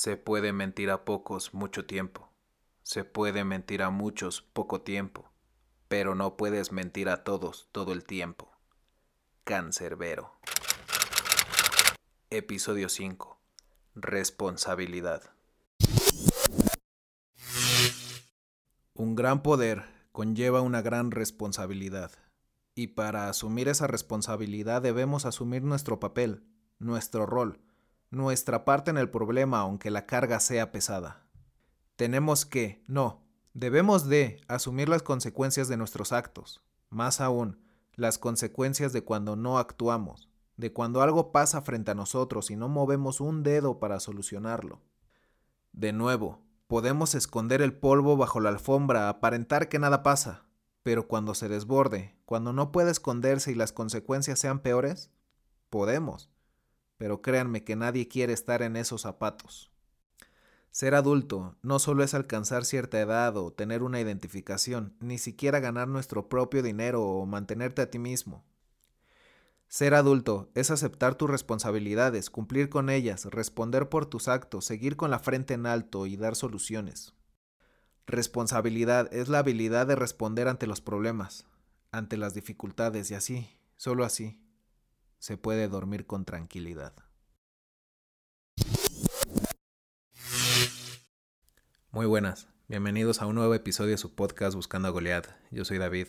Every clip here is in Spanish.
Se puede mentir a pocos mucho tiempo. Se puede mentir a muchos poco tiempo. Pero no puedes mentir a todos todo el tiempo. Cancerbero. Episodio 5. Responsabilidad. Un gran poder conlleva una gran responsabilidad. Y para asumir esa responsabilidad debemos asumir nuestro papel, nuestro rol, nuestra parte en el problema aunque la carga sea pesada. Tenemos que, no, debemos de asumir las consecuencias de nuestros actos, más aún, las consecuencias de cuando no actuamos, de cuando algo pasa frente a nosotros y no movemos un dedo para solucionarlo. De nuevo, podemos esconder el polvo bajo la alfombra, aparentar que nada pasa, pero cuando se desborde, cuando no puede esconderse y las consecuencias sean peores, podemos pero créanme que nadie quiere estar en esos zapatos. Ser adulto no solo es alcanzar cierta edad o tener una identificación, ni siquiera ganar nuestro propio dinero o mantenerte a ti mismo. Ser adulto es aceptar tus responsabilidades, cumplir con ellas, responder por tus actos, seguir con la frente en alto y dar soluciones. Responsabilidad es la habilidad de responder ante los problemas, ante las dificultades y así, solo así, se puede dormir con tranquilidad. Muy buenas, bienvenidos a un nuevo episodio de su podcast Buscando a Goliath. Yo soy David.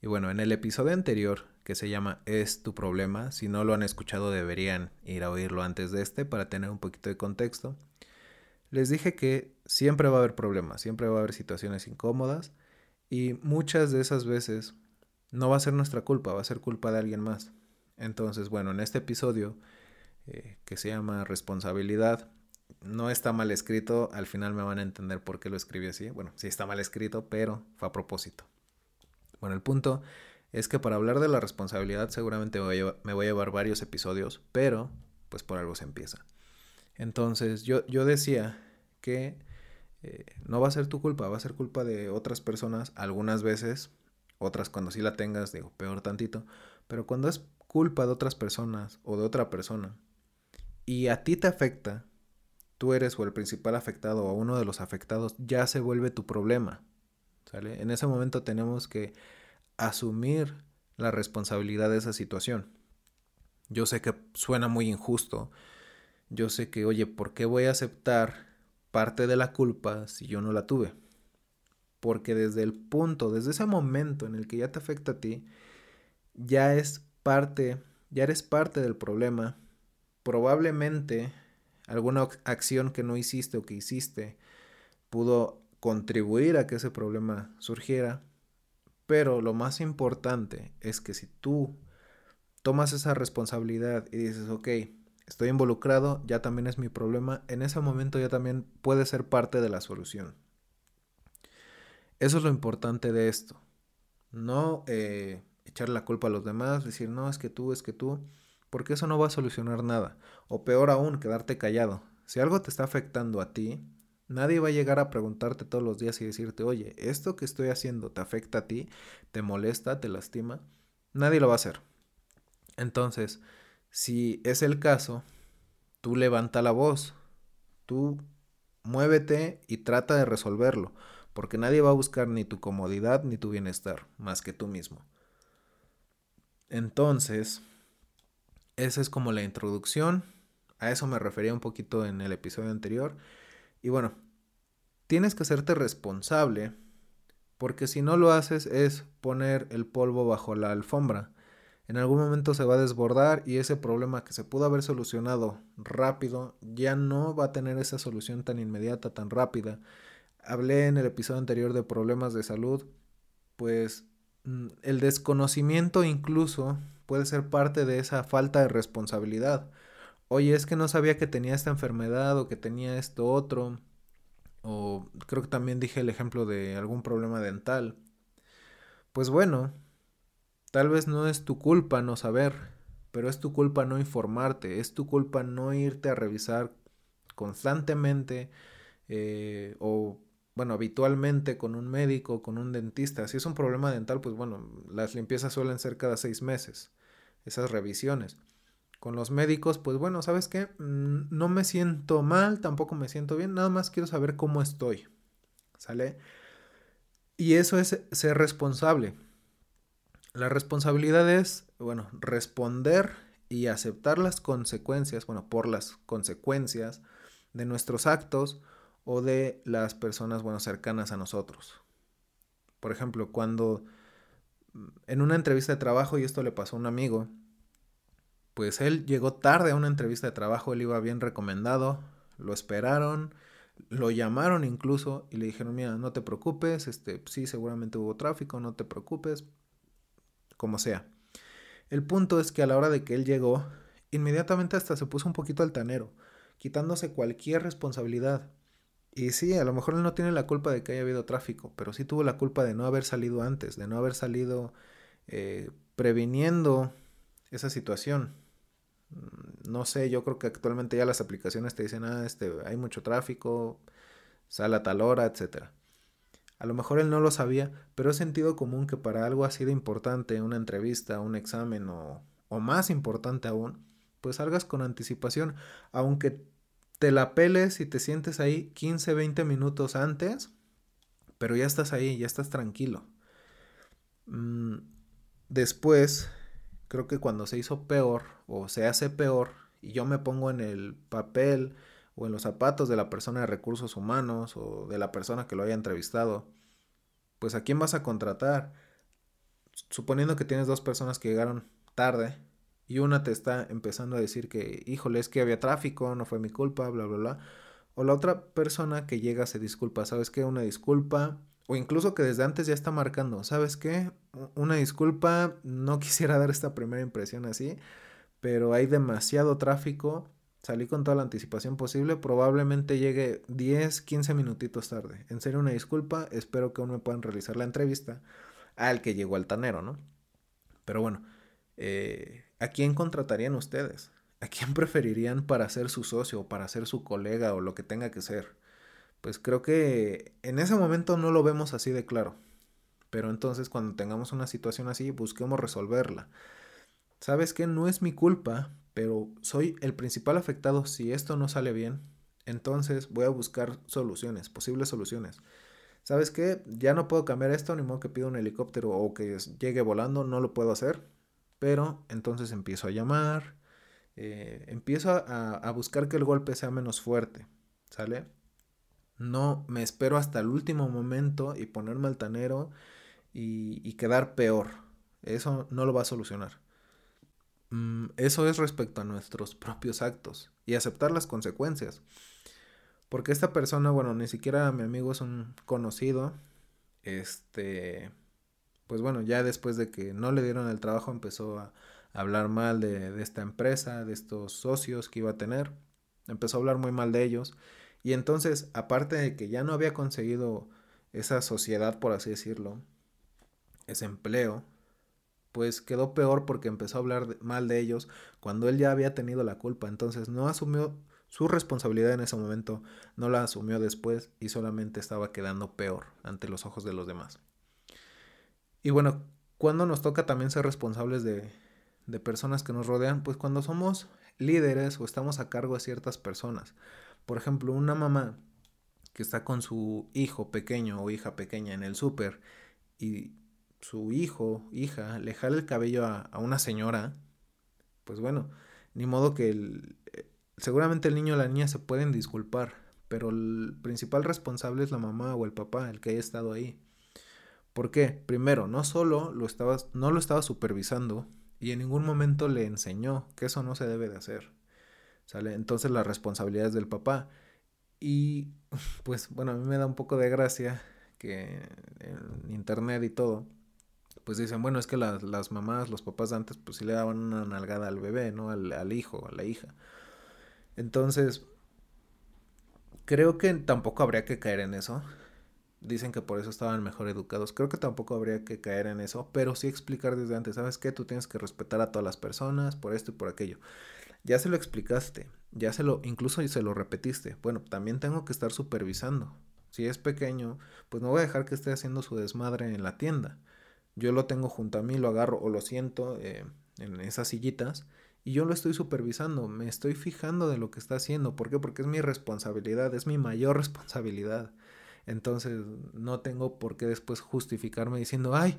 Y bueno, en el episodio anterior, que se llama Es tu problema, si no lo han escuchado deberían ir a oírlo antes de este para tener un poquito de contexto. Les dije que siempre va a haber problemas, siempre va a haber situaciones incómodas y muchas de esas veces no va a ser nuestra culpa, va a ser culpa de alguien más. Entonces, bueno, en este episodio eh, que se llama responsabilidad, no está mal escrito, al final me van a entender por qué lo escribí así. Bueno, sí está mal escrito, pero fue a propósito. Bueno, el punto es que para hablar de la responsabilidad seguramente me voy a llevar varios episodios, pero pues por algo se empieza. Entonces yo, yo decía que eh, no va a ser tu culpa, va a ser culpa de otras personas algunas veces, otras cuando sí la tengas, digo, peor tantito, pero cuando es culpa de otras personas o de otra persona y a ti te afecta, tú eres o el principal afectado o uno de los afectados, ya se vuelve tu problema. ¿sale? En ese momento tenemos que asumir la responsabilidad de esa situación. Yo sé que suena muy injusto. Yo sé que, oye, ¿por qué voy a aceptar parte de la culpa si yo no la tuve? Porque desde el punto, desde ese momento en el que ya te afecta a ti, ya es parte, ya eres parte del problema, probablemente alguna acción que no hiciste o que hiciste pudo contribuir a que ese problema surgiera, pero lo más importante es que si tú tomas esa responsabilidad y dices, ok, estoy involucrado, ya también es mi problema, en ese momento ya también puede ser parte de la solución. Eso es lo importante de esto. No eh, echar la culpa a los demás, decir, no, es que tú, es que tú, porque eso no va a solucionar nada. O peor aún, quedarte callado. Si algo te está afectando a ti, nadie va a llegar a preguntarte todos los días y decirte, oye, esto que estoy haciendo te afecta a ti, te molesta, te lastima. Nadie lo va a hacer. Entonces, si es el caso, tú levanta la voz, tú muévete y trata de resolverlo, porque nadie va a buscar ni tu comodidad ni tu bienestar, más que tú mismo. Entonces, esa es como la introducción. A eso me refería un poquito en el episodio anterior. Y bueno, tienes que hacerte responsable porque si no lo haces es poner el polvo bajo la alfombra. En algún momento se va a desbordar y ese problema que se pudo haber solucionado rápido ya no va a tener esa solución tan inmediata, tan rápida. Hablé en el episodio anterior de problemas de salud, pues el desconocimiento incluso puede ser parte de esa falta de responsabilidad. Oye, es que no sabía que tenía esta enfermedad o que tenía esto otro. O creo que también dije el ejemplo de algún problema dental. Pues bueno, tal vez no es tu culpa no saber, pero es tu culpa no informarte, es tu culpa no irte a revisar constantemente eh, o bueno, habitualmente con un médico, con un dentista. Si es un problema dental, pues bueno, las limpiezas suelen ser cada seis meses, esas revisiones. Con los médicos, pues bueno, ¿sabes qué? Mm, no me siento mal, tampoco me siento bien, nada más quiero saber cómo estoy. ¿Sale? Y eso es ser responsable. La responsabilidad es, bueno, responder y aceptar las consecuencias, bueno, por las consecuencias de nuestros actos o de las personas, bueno, cercanas a nosotros. Por ejemplo, cuando mm, en una entrevista de trabajo, y esto le pasó a un amigo, pues él llegó tarde a una entrevista de trabajo, él iba bien recomendado, lo esperaron, lo llamaron incluso y le dijeron, mira, no te preocupes, este, sí, seguramente hubo tráfico, no te preocupes, como sea. El punto es que a la hora de que él llegó, inmediatamente hasta se puso un poquito altanero, quitándose cualquier responsabilidad. Y sí, a lo mejor él no tiene la culpa de que haya habido tráfico, pero sí tuvo la culpa de no haber salido antes, de no haber salido eh, previniendo esa situación. Mm, no sé, yo creo que actualmente ya las aplicaciones te dicen, ah, este, hay mucho tráfico, sale a tal hora, etc. A lo mejor él no lo sabía, pero es sentido común que para algo así de importante, una entrevista, un examen o, o más importante aún, pues salgas con anticipación, aunque te la peles y te sientes ahí 15, 20 minutos antes, pero ya estás ahí, ya estás tranquilo. Mm, después, creo que cuando se hizo peor o se hace peor y yo me pongo en el papel o en los zapatos de la persona de recursos humanos o de la persona que lo haya entrevistado, pues a quién vas a contratar. Suponiendo que tienes dos personas que llegaron tarde y una te está empezando a decir que, híjole, es que había tráfico, no fue mi culpa, bla, bla, bla. O la otra persona que llega se disculpa, ¿sabes qué? Una disculpa, o incluso que desde antes ya está marcando, ¿sabes qué? Una disculpa, no quisiera dar esta primera impresión así, pero hay demasiado tráfico, salí con toda la anticipación posible, probablemente llegue 10, 15 minutitos tarde. En serio, una disculpa, espero que aún me puedan realizar la entrevista al que llegó altanero, ¿no? Pero bueno, eh, ¿a quién contratarían ustedes? ¿A quién preferirían para ser su socio o para ser su colega o lo que tenga que ser? pues creo que en ese momento no lo vemos así de claro. Pero entonces cuando tengamos una situación así, busquemos resolverla. ¿Sabes qué? No es mi culpa, pero soy el principal afectado si esto no sale bien. Entonces voy a buscar soluciones, posibles soluciones. ¿Sabes qué? Ya no puedo cambiar esto, ni modo que pido un helicóptero o que llegue volando, no lo puedo hacer. Pero entonces empiezo a llamar, eh, empiezo a, a buscar que el golpe sea menos fuerte, ¿sale? No me espero hasta el último momento y ponerme altanero y, y quedar peor. Eso no lo va a solucionar. Mm, eso es respecto a nuestros propios actos y aceptar las consecuencias. Porque esta persona, bueno, ni siquiera mi amigo es un conocido. Este, pues bueno, ya después de que no le dieron el trabajo empezó a hablar mal de, de esta empresa, de estos socios que iba a tener. Empezó a hablar muy mal de ellos y entonces, aparte de que ya no había conseguido esa sociedad, por así decirlo, ese empleo, pues quedó peor porque empezó a hablar mal de ellos cuando él ya había tenido la culpa. Entonces no asumió su responsabilidad en ese momento, no la asumió después y solamente estaba quedando peor ante los ojos de los demás. Y bueno, cuando nos toca también ser responsables de, de personas que nos rodean, pues cuando somos líderes o estamos a cargo de ciertas personas. Por ejemplo, una mamá que está con su hijo pequeño o hija pequeña en el súper y su hijo, hija, le jala el cabello a, una señora, pues bueno, ni modo que el, eh, seguramente el niño o la niña se pueden disculpar, pero el principal responsable es la mamá o el papá, el que haya estado ahí. ¿Por qué? Primero, no solo lo estaba, no lo estaba supervisando y en ningún momento le enseñó que eso no se debe de hacer. ¿Sale? Entonces la responsabilidad es del papá. Y pues bueno, a mí me da un poco de gracia que en internet y todo, pues dicen, bueno, es que las, las mamás, los papás antes, pues sí le daban una nalgada al bebé, ¿no? Al, al hijo, a la hija. Entonces, creo que tampoco habría que caer en eso. Dicen que por eso estaban mejor educados. Creo que tampoco habría que caer en eso, pero sí explicar desde antes, ¿sabes qué? Tú tienes que respetar a todas las personas por esto y por aquello. Ya se lo explicaste, ya se lo, incluso se lo repetiste. Bueno, también tengo que estar supervisando. Si es pequeño, pues no voy a dejar que esté haciendo su desmadre en la tienda. Yo lo tengo junto a mí, lo agarro o lo siento eh, en esas sillitas y yo lo estoy supervisando, me estoy fijando de lo que está haciendo. ¿Por qué? Porque es mi responsabilidad, es mi mayor responsabilidad. Entonces no tengo por qué después justificarme diciendo, ay,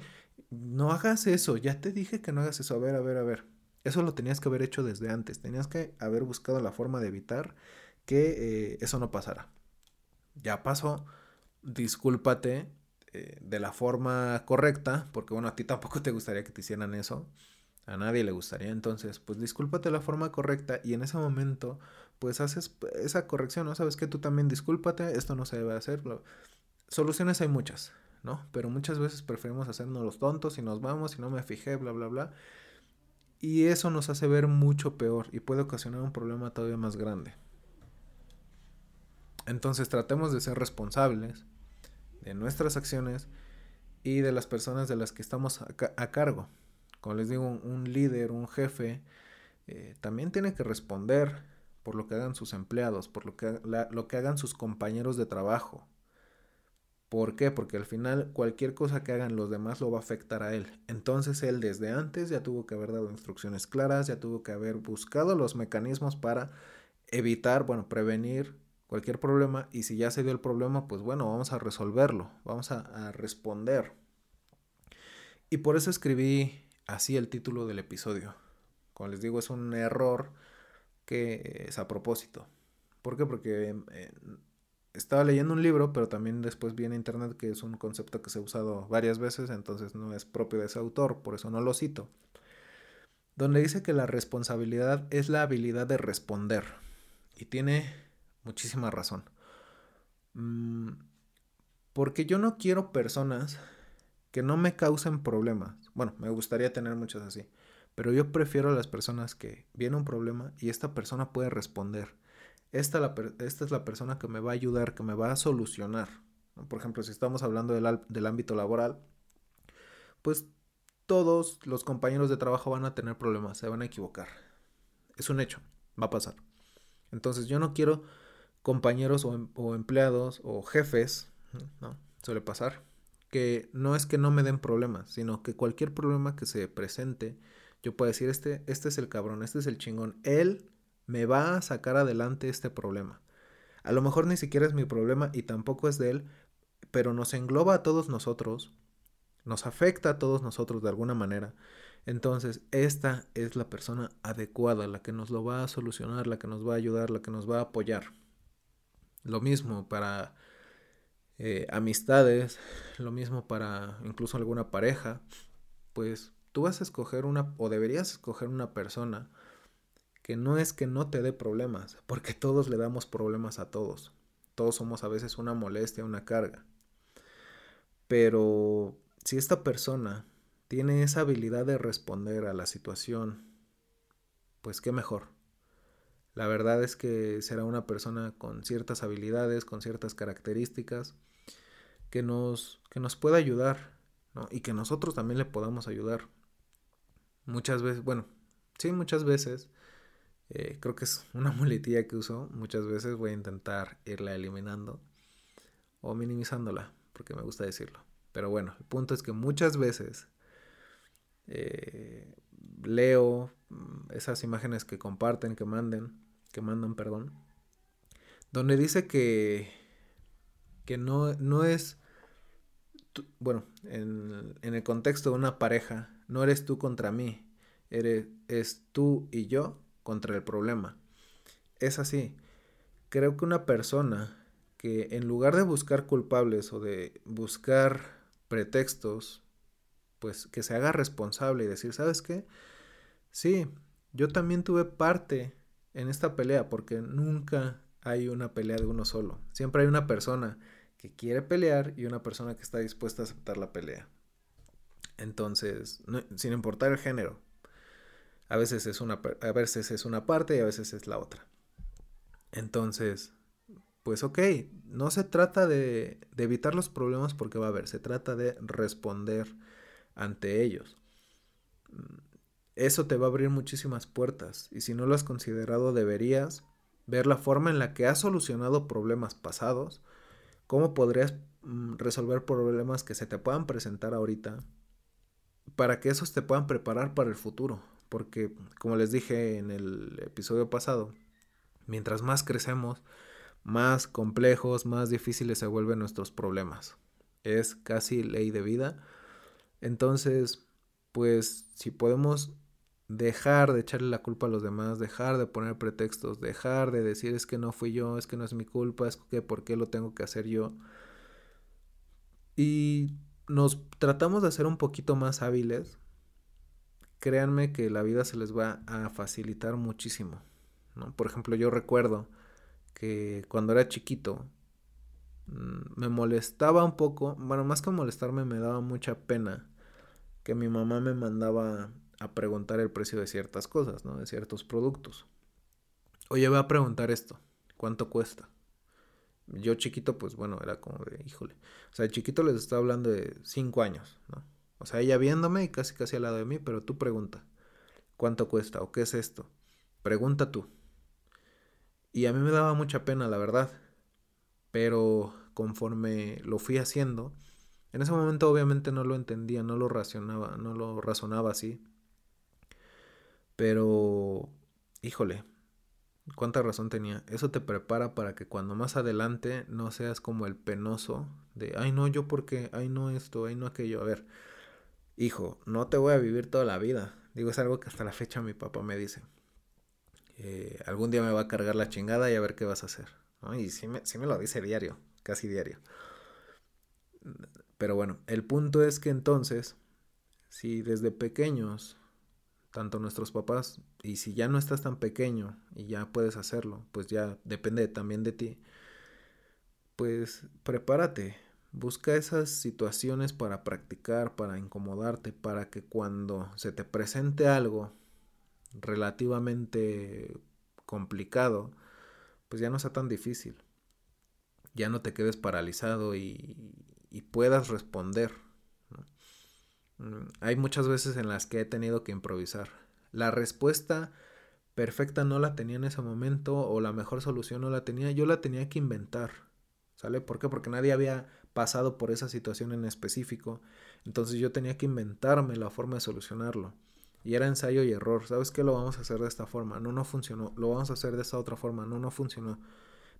no hagas eso, ya te dije que no hagas eso, a ver, a ver, a ver. Eso lo tenías que haber hecho desde antes, tenías que haber buscado la forma de evitar que eh, eso no pasara. Ya pasó, discúlpate eh, de la forma correcta, porque bueno, a ti tampoco te gustaría que te hicieran eso, a nadie le gustaría, entonces pues discúlpate la forma correcta y en ese momento pues haces esa corrección, ¿no? Sabes que tú también discúlpate, esto no se debe hacer. Soluciones hay muchas, ¿no? Pero muchas veces preferimos hacernos los tontos y nos vamos y no me fijé, bla, bla, bla. Y eso nos hace ver mucho peor y puede ocasionar un problema todavía más grande. Entonces tratemos de ser responsables de nuestras acciones y de las personas de las que estamos a, cargo. Como les digo, un, líder, un jefe, eh, también tiene que responder por lo que hagan sus empleados, por lo que, lo que hagan sus compañeros de trabajo. ¿Por qué? Porque al final cualquier cosa que hagan los demás lo va a afectar a él. Entonces él desde antes ya tuvo que haber dado instrucciones claras, ya tuvo que haber buscado los mecanismos para evitar, bueno, prevenir cualquier problema y si ya se dio el problema, pues bueno, vamos a resolverlo, vamos a, a responder. Y por eso escribí así el título del episodio. Como les digo, es un error que es a propósito. ¿Por qué? Porque eh, estaba leyendo un libro, pero también después vi en internet que es un concepto que se ha usado varias veces, entonces no es propio de ese autor, por eso no lo cito. Donde dice que la responsabilidad es la habilidad de responder. Y tiene muchísima razón. Mm, porque yo no quiero personas que no me causen problemas. Bueno, me gustaría tener muchas así. Pero yo prefiero a las personas que viene un problema y esta persona puede responder. Esta, es la persona que me va a ayudar, que me va a solucionar. Por ejemplo, si estamos hablando del, del ámbito laboral, pues todos los compañeros de trabajo van a tener problemas, se van a equivocar. Es un hecho, va a pasar. Entonces yo no quiero compañeros o, em, o, empleados o jefes, ¿no? Suele pasar, que no es que no me den problemas, sino que cualquier problema que se presente, yo puedo decir, este, este es el cabrón, este es el chingón, él me va a sacar adelante este problema. A lo mejor ni siquiera es mi problema y tampoco es de él, pero nos engloba a todos nosotros, nos afecta a todos nosotros de alguna manera. Entonces, esta es la persona adecuada, la que nos lo va a solucionar, la que nos va a ayudar, la que nos va a apoyar. Lo mismo para eh, amistades, lo mismo para incluso alguna pareja, pues tú vas a escoger una, o deberías escoger una persona que no es que no te dé problemas, porque todos le damos problemas a todos. Todos somos a veces una molestia, una carga. Pero si esta persona tiene esa habilidad de responder a la situación, pues qué mejor. La verdad es que será una persona con ciertas habilidades, con ciertas características, que nos, que nos pueda ayudar, Y que nosotros también le podamos ayudar muchas veces, bueno, sí, muchas veces, eh, creo que es una muletilla que uso, muchas veces voy a intentar irla eliminando o minimizándola, porque me gusta decirlo. Pero bueno, el punto es que muchas veces eh, leo mm, esas imágenes que comparten, que manden, que mandan, perdón, donde dice que, que no, no es, bueno, en, en el contexto de una pareja, no eres tú contra mí, eres es tú y yo contra el problema. Es así. Creo que una persona que en lugar de buscar culpables o de buscar pretextos, pues que se haga responsable y decir, ¿sabes qué? Sí, yo también tuve parte en esta pelea porque nunca hay una pelea de uno solo. Siempre hay una persona que quiere pelear y una persona que está dispuesta a aceptar la pelea. Entonces, sin importar el género, a veces, es una, a veces es una parte y a veces es la otra. Entonces, pues ok, no se trata de, de evitar los problemas porque va a haber, se trata de responder ante ellos. Eso te va a abrir muchísimas puertas y si no lo has considerado deberías ver la forma en la que has solucionado problemas pasados, cómo podrías mm, resolver problemas que se te puedan presentar ahorita para que esos te puedan preparar para el futuro, porque como les dije en el episodio pasado, mientras más crecemos, más complejos, más difíciles se vuelven nuestros problemas. Es casi ley de vida. Entonces, pues si podemos dejar de echarle la culpa a los demás, dejar de poner pretextos, dejar de decir es que no fui yo, es que no es mi culpa, es que por qué lo tengo que hacer yo. Y nos tratamos de hacer un poquito más hábiles, créanme que la vida se les va a facilitar muchísimo. ¿no? Por ejemplo, yo recuerdo que cuando era chiquito mm, me molestaba un poco, bueno, más que molestarme me daba mucha pena que mi mamá me mandaba a preguntar el precio de ciertas cosas, ¿no? De ciertos productos. Oye, voy a preguntar esto, ¿cuánto cuesta? Yo chiquito, pues bueno, era como de, híjole. O sea, chiquito les estaba hablando de cinco años, ¿no? O sea, ella viéndome y casi casi al lado de mí, pero tú pregunta, ¿cuánto cuesta o qué es esto? Pregunta tú. Y a mí me daba mucha pena, la verdad. Pero conforme lo fui haciendo, en ese momento obviamente no lo entendía, no lo racionaba, no lo razonaba así. Pero, híjole, cuánta razón tenía. Eso te prepara para que cuando más adelante no seas como el penoso de, ay no, yo porque, ay no esto, ay no aquello. A ver, hijo, no te voy a vivir toda la vida. Digo, es algo que hasta la fecha mi papá me dice. Eh, algún día me va a cargar la chingada y a ver qué vas a hacer. Y sí me, sí me lo dice diario, casi diario. Pero bueno, el punto es que entonces, si desde pequeños, tanto nuestros papás, y si ya no estás tan pequeño y ya puedes hacerlo, pues ya depende también de ti, pues prepárate, busca esas situaciones para practicar, para incomodarte, para que cuando se te presente algo relativamente complicado, pues ya no sea tan difícil. Ya no te quedes paralizado y, puedas responder. Mm, hay muchas veces en las que he tenido que improvisar. La respuesta perfecta no la tenía en ese momento o la mejor solución no la tenía, yo la tenía que inventar. ¿Sale? ¿Por qué? Porque nadie había pasado por esa situación en específico. Entonces yo tenía que inventarme la forma de solucionarlo. Y era ensayo y error. ¿Sabes qué? Lo vamos a hacer de esta forma. No, no funcionó. Lo vamos a hacer de esta otra forma. No, no funcionó.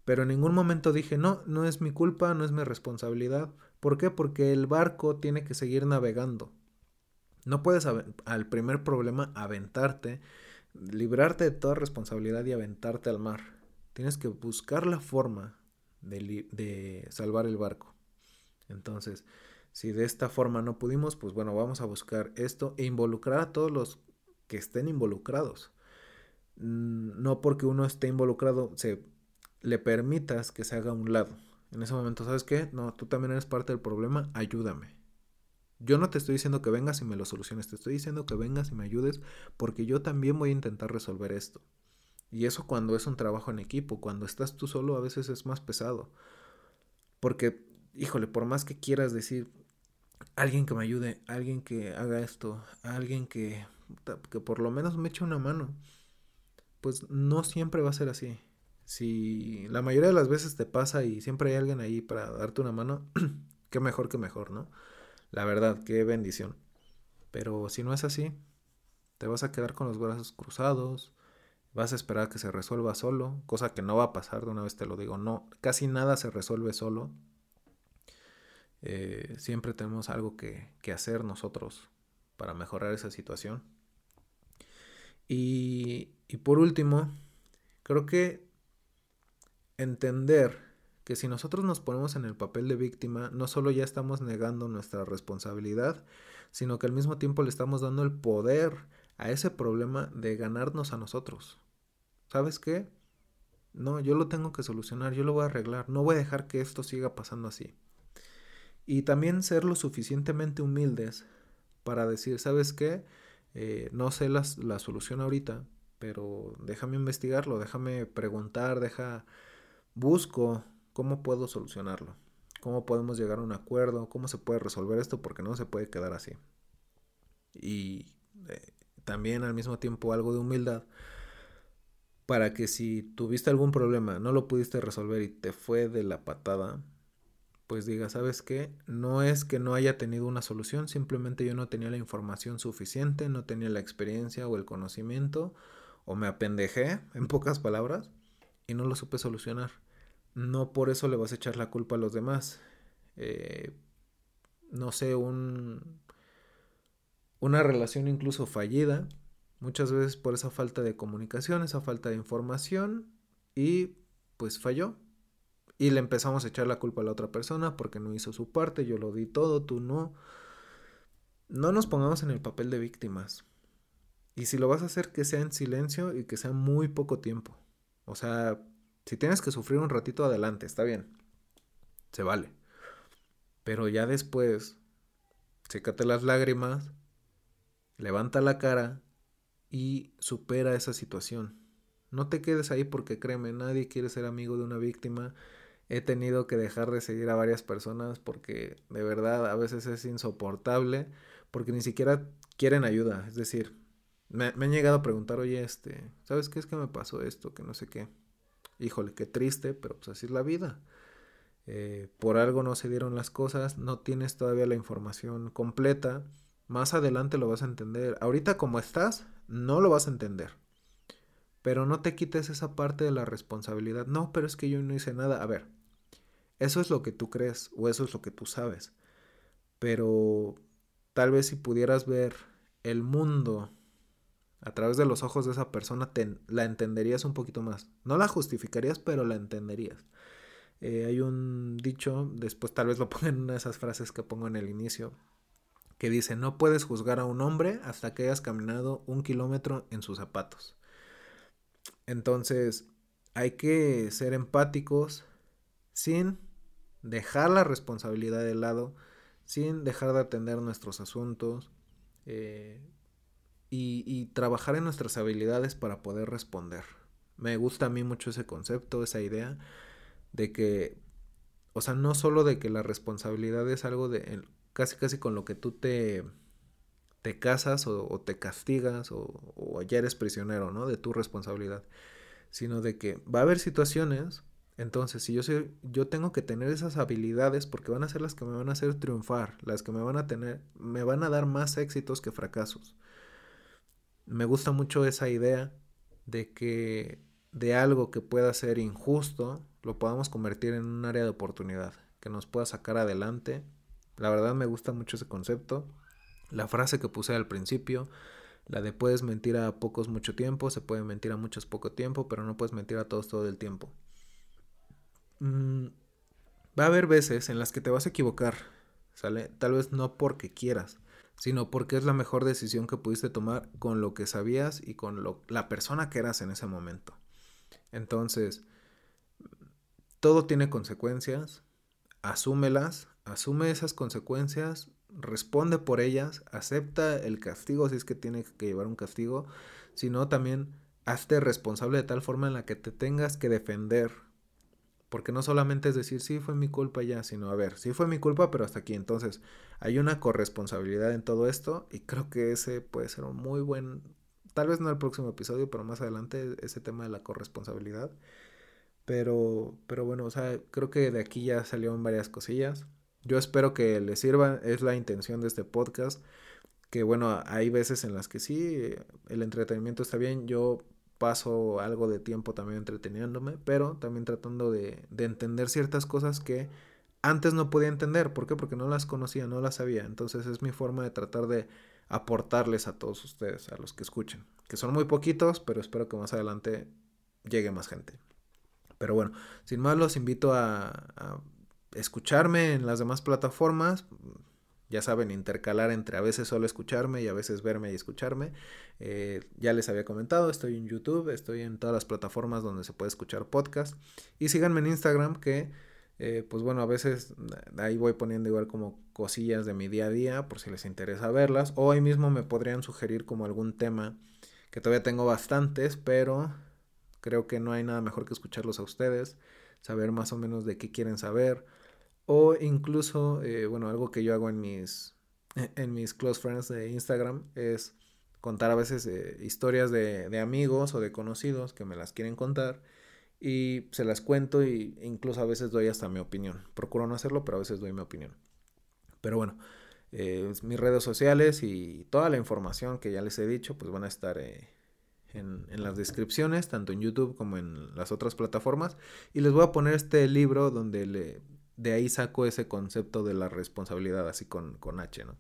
Pero en ningún momento dije, no, no es mi culpa, no es mi responsabilidad. ¿Por qué? Porque el barco tiene que seguir navegando. No puedes al primer problema aventarte, librarte de toda responsabilidad y aventarte al mar. Tienes que buscar la forma de, de salvar el barco. Entonces, si de esta forma no pudimos, pues bueno, vamos a buscar esto e involucrar a todos los que estén involucrados. Mm, no porque uno esté involucrado, se le permitas que se haga a un lado. En ese momento, ¿sabes qué? No, tú también eres parte del problema, ayúdame. Yo no te estoy diciendo que vengas y me lo soluciones, te estoy diciendo que vengas y me ayudes porque yo también voy a intentar resolver esto. Y eso cuando es un trabajo en equipo, cuando estás tú solo a veces es más pesado. Porque, híjole, por más que quieras decir, alguien que me ayude, alguien que haga esto, alguien que, que por lo menos me eche una mano. Pues no siempre va a ser así. Si la mayoría de las veces te pasa y siempre hay alguien ahí para darte una mano, qué mejor que mejor, ¿no? La verdad, qué bendición. Pero si no es así, te vas a quedar con los brazos cruzados, vas a esperar que se resuelva solo, cosa que no va a pasar, de una vez te lo digo, no, casi nada se resuelve solo, eh, siempre tenemos algo que, hacer nosotros para mejorar esa situación. Y, y por último, creo que entender que si nosotros nos ponemos en el papel de víctima, no solo ya estamos negando nuestra responsabilidad, sino que al mismo tiempo le estamos dando el poder a ese problema de ganarnos a nosotros. ¿Sabes qué? No, yo lo tengo que solucionar, yo lo voy a arreglar, no voy a dejar que esto siga pasando así. Y también ser lo suficientemente humildes para decir, ¿sabes qué? Eh, no sé la, la solución ahorita, pero déjame investigarlo, déjame preguntar, deja, busco cómo puedo solucionarlo, cómo podemos llegar a un acuerdo, cómo se puede resolver esto, porque no se puede quedar así. Y eh, también al mismo tiempo algo de humildad para que si tuviste algún problema, no lo pudiste resolver y te fue de la patada, pues diga, ¿sabes qué? No es que no haya tenido una solución, simplemente yo no tenía la información suficiente, no tenía la experiencia o el conocimiento, o me apendejé, en pocas palabras, y no lo supe solucionar. No por eso le vas a echar la culpa a los demás. Eh, no sé, un, una relación incluso fallida, muchas veces por esa falta de comunicación, esa falta de información, y pues falló. Y le empezamos a echar la culpa a la otra persona porque no hizo su parte, yo lo di todo, tú no. No nos pongamos en el papel de víctimas. Y si lo vas a hacer, que sea en silencio y que sea muy poco tiempo. O sea, si tienes que sufrir un ratito adelante, está bien. Se vale. Pero ya después, sécate las lágrimas, levanta la cara y supera esa situación. No te quedes ahí porque créeme, nadie quiere ser amigo de una víctima. He tenido que dejar de seguir a varias personas porque de verdad a veces es insoportable porque ni siquiera quieren ayuda. Es decir, me, han llegado a preguntar, oye, este, ¿sabes qué es que me pasó esto? Que no sé qué. Híjole, qué triste, pero pues así es la vida. Eh, por algo no se dieron las cosas, no tienes todavía la información completa. Más adelante lo vas a entender. Ahorita como estás, no lo vas a entender. Pero no te quites esa parte de la responsabilidad. No, pero es que yo no hice nada. A ver, eso es lo que tú crees o eso es lo que tú sabes. Pero tal vez si pudieras ver el mundo a través de los ojos de esa persona te, la entenderías un poquito más. No la justificarías, pero la entenderías. Eh, hay un dicho, después tal vez lo ponga en una de esas frases que pongo en el inicio, que dice, no puedes juzgar a un hombre hasta que hayas caminado un kilómetro en sus zapatos. Entonces, hay que ser empáticos sin dejar la responsabilidad de lado, sin dejar de atender nuestros asuntos. Eh, y, trabajar en nuestras habilidades para poder responder. Me gusta a mí mucho ese concepto, esa idea de que, o sea, no solo de que la responsabilidad es algo de casi casi con lo que tú te, te casas o, te castigas o, o, ya eres prisionero, ¿no? De tu responsabilidad, sino de que va a haber situaciones, entonces si yo soy, yo tengo que tener esas habilidades porque van a ser las que me van a hacer triunfar, las que me van a tener, me van a dar más éxitos que fracasos me gusta mucho esa idea de que de algo que pueda ser injusto lo podamos convertir en un área de oportunidad, que nos pueda sacar adelante. La verdad me gusta mucho ese concepto. La frase que puse al principio, la de puedes mentir a pocos mucho tiempo, se puede mentir a muchos poco tiempo, pero no puedes mentir a todos todo el tiempo. Mm, va a haber veces en las que te vas a equivocar, ¿sale? Tal vez no porque quieras, sino porque es la mejor decisión que pudiste tomar con lo que sabías y con lo, la persona que eras en ese momento. Entonces, todo tiene consecuencias, asúmelas, asume esas consecuencias, responde por ellas, acepta el castigo si es que tiene que llevar un castigo, sino también hazte responsable de tal forma en la que te tengas que defender porque no solamente es decir, sí fue mi culpa ya, sino a ver, sí fue mi culpa, pero hasta aquí. Entonces, hay una corresponsabilidad en todo esto y creo que ese puede ser un muy buen, tal vez no el próximo episodio, pero más adelante ese tema de la corresponsabilidad. Pero, pero bueno, o sea, creo que de aquí ya salieron varias cosillas. Yo espero que les sirva, es la intención de este podcast. Que bueno, hay veces en las que sí, el entretenimiento está bien. Yo paso algo de tiempo también entreteniéndome, pero también tratando de, entender ciertas cosas que antes no podía entender. ¿Por qué? Porque no las conocía, no las sabía. Entonces es mi forma de tratar de aportarles a todos ustedes, a los que escuchen. Que son muy poquitos, pero espero que más adelante llegue más gente. Pero bueno, sin más los invito a, a escucharme en las demás plataformas ya saben, intercalar entre a veces solo escucharme y a veces verme y escucharme. Eh, ya les había comentado, estoy en YouTube, estoy en todas las plataformas donde se puede escuchar podcast. Y síganme en Instagram que, eh, pues bueno, a veces ahí voy poniendo igual como cosillas de mi día a día por si les interesa verlas. O ahí mismo me podrían sugerir como algún tema que todavía tengo bastantes, pero creo que no hay nada mejor que escucharlos a ustedes, saber más o menos de qué quieren saber o incluso, eh, bueno, algo que yo hago en mis, en mis close friends de Instagram es contar a veces eh, historias de, de, amigos o de conocidos que me las quieren contar y se las cuento y incluso a veces doy hasta mi opinión. Procuro no hacerlo, pero a veces doy mi opinión. Pero bueno, eh, mis redes sociales y toda la información que ya les he dicho, pues van a estar en, en, las descripciones, tanto en YouTube como en las otras plataformas. Y les voy a poner este libro donde le, de ahí saco ese concepto de la responsabilidad, así con, con H, ¿no?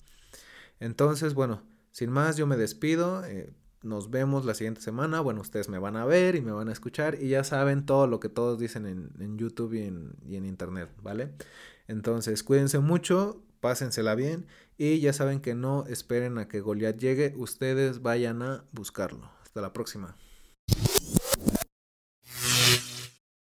Entonces, bueno, sin más, yo me despido. Eh, nos vemos la siguiente semana. Bueno, ustedes me van a ver y me van a escuchar y ya saben todo lo que todos dicen en, YouTube y en, y en Internet, ¿vale? Entonces, cuídense mucho, pásensela bien y ya saben que no esperen a que Goliath llegue, ustedes vayan a buscarlo. Hasta la próxima.